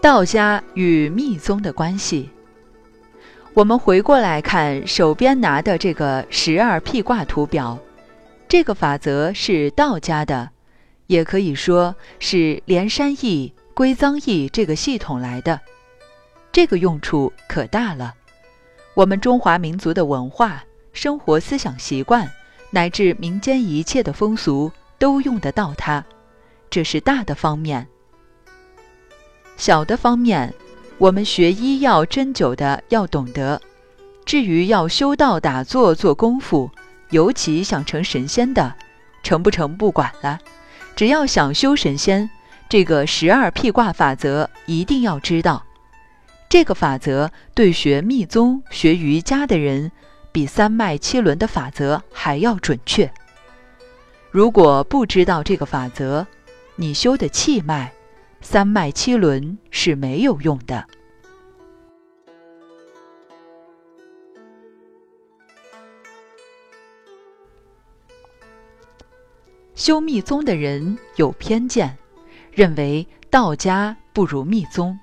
道家与密宗的关系。我们回过来看手边拿的这个十二辟卦图表，这个法则是道家的，也可以说是连山易、归藏易这个系统来的。这个用处可大了，我们中华民族的文化、生活思想习惯，乃至民间一切的风俗，都用得到它。这是大的方面。小的方面。我们学医药针灸的要懂得，至于要修道打坐做功夫，尤其想成神仙的，成不成不管了，只要想修神仙，这个十二辟卦法则一定要知道。这个法则对学密宗、学瑜伽的人，比三脉七轮的法则还要准确。如果不知道这个法则，你修的气脉。三脉七轮是没有用的。修密宗的人有偏见，认为道家不如密宗。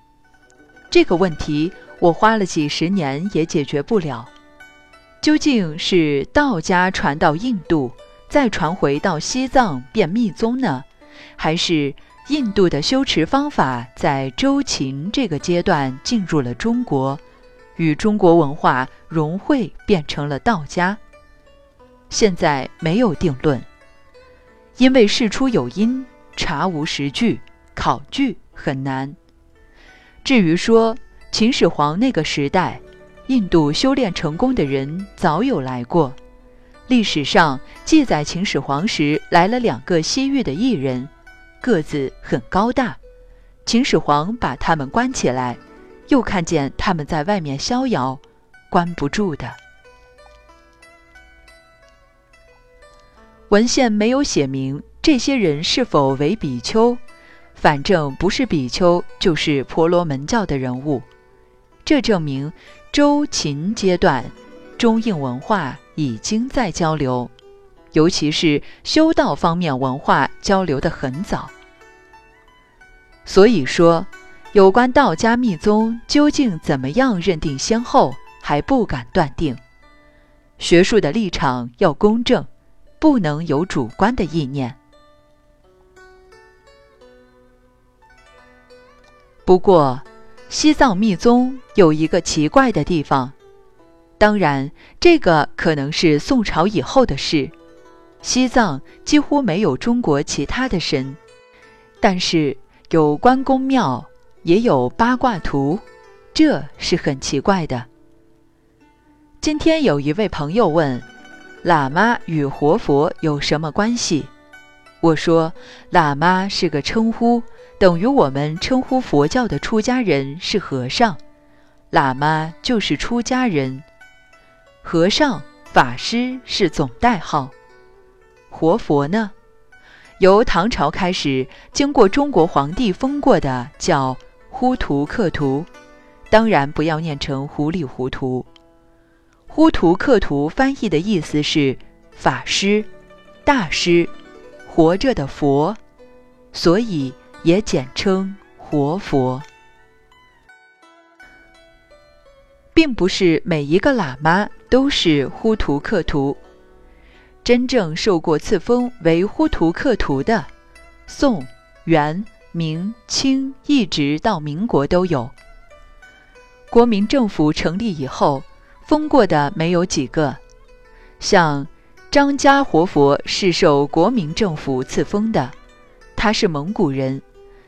这个问题我花了几十年也解决不了。究竟是道家传到印度，再传回到西藏变密宗呢，还是？印度的修持方法在周秦这个阶段进入了中国，与中国文化融汇，变成了道家。现在没有定论，因为事出有因，查无实据，考据很难。至于说秦始皇那个时代，印度修炼成功的人早有来过，历史上记载秦始皇时来了两个西域的异人。个子很高大，秦始皇把他们关起来，又看见他们在外面逍遥，关不住的。文献没有写明这些人是否为比丘，反正不是比丘就是婆罗门教的人物。这证明周秦阶段中印文化已经在交流。尤其是修道方面，文化交流的很早。所以说，有关道家密宗究竟怎么样认定先后，还不敢断定。学术的立场要公正，不能有主观的意念。不过，西藏密宗有一个奇怪的地方，当然，这个可能是宋朝以后的事。西藏几乎没有中国其他的神，但是有关公庙，也有八卦图，这是很奇怪的。今天有一位朋友问：“喇嘛与活佛有什么关系？”我说：“喇嘛是个称呼，等于我们称呼佛教的出家人是和尚，喇嘛就是出家人，和尚、法师是总代号。”活佛呢？由唐朝开始，经过中国皇帝封过的叫呼图克图，当然不要念成糊里糊涂。呼图克图翻译的意思是法师、大师、活着的佛，所以也简称活佛。并不是每一个喇嘛都是呼图克图。真正受过赐封为呼图克图的，宋、元、明、清一直到民国都有。国民政府成立以后，封过的没有几个。像张家活佛是受国民政府赐封的，他是蒙古人。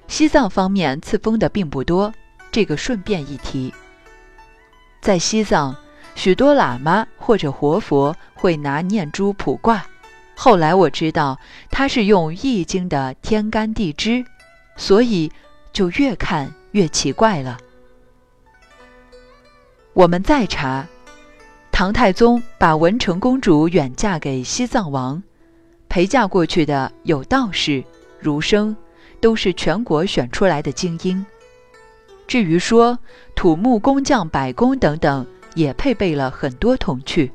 西藏方面赐封的并不多，这个顺便一提。在西藏。许多喇嘛或者活佛会拿念珠卜卦，后来我知道他是用易经的天干地支，所以就越看越奇怪了。我们再查，唐太宗把文成公主远嫁给西藏王，陪嫁过去的有道士、儒生，都是全国选出来的精英。至于说土木工匠、百工等等。也配备了很多童趣，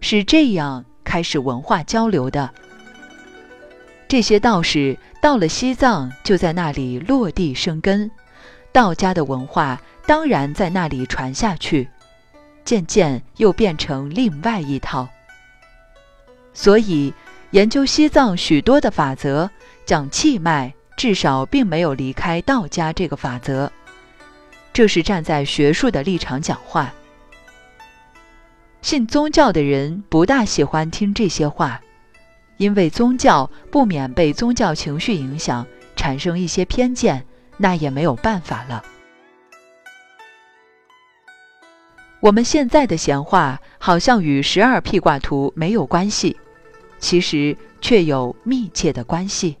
是这样开始文化交流的。这些道士到了西藏，就在那里落地生根，道家的文化当然在那里传下去，渐渐又变成另外一套。所以，研究西藏许多的法则，讲气脉，至少并没有离开道家这个法则。这是站在学术的立场讲话。信宗教的人不大喜欢听这些话，因为宗教不免被宗教情绪影响，产生一些偏见，那也没有办法了。我们现在的闲话好像与十二辟卦图没有关系，其实却有密切的关系。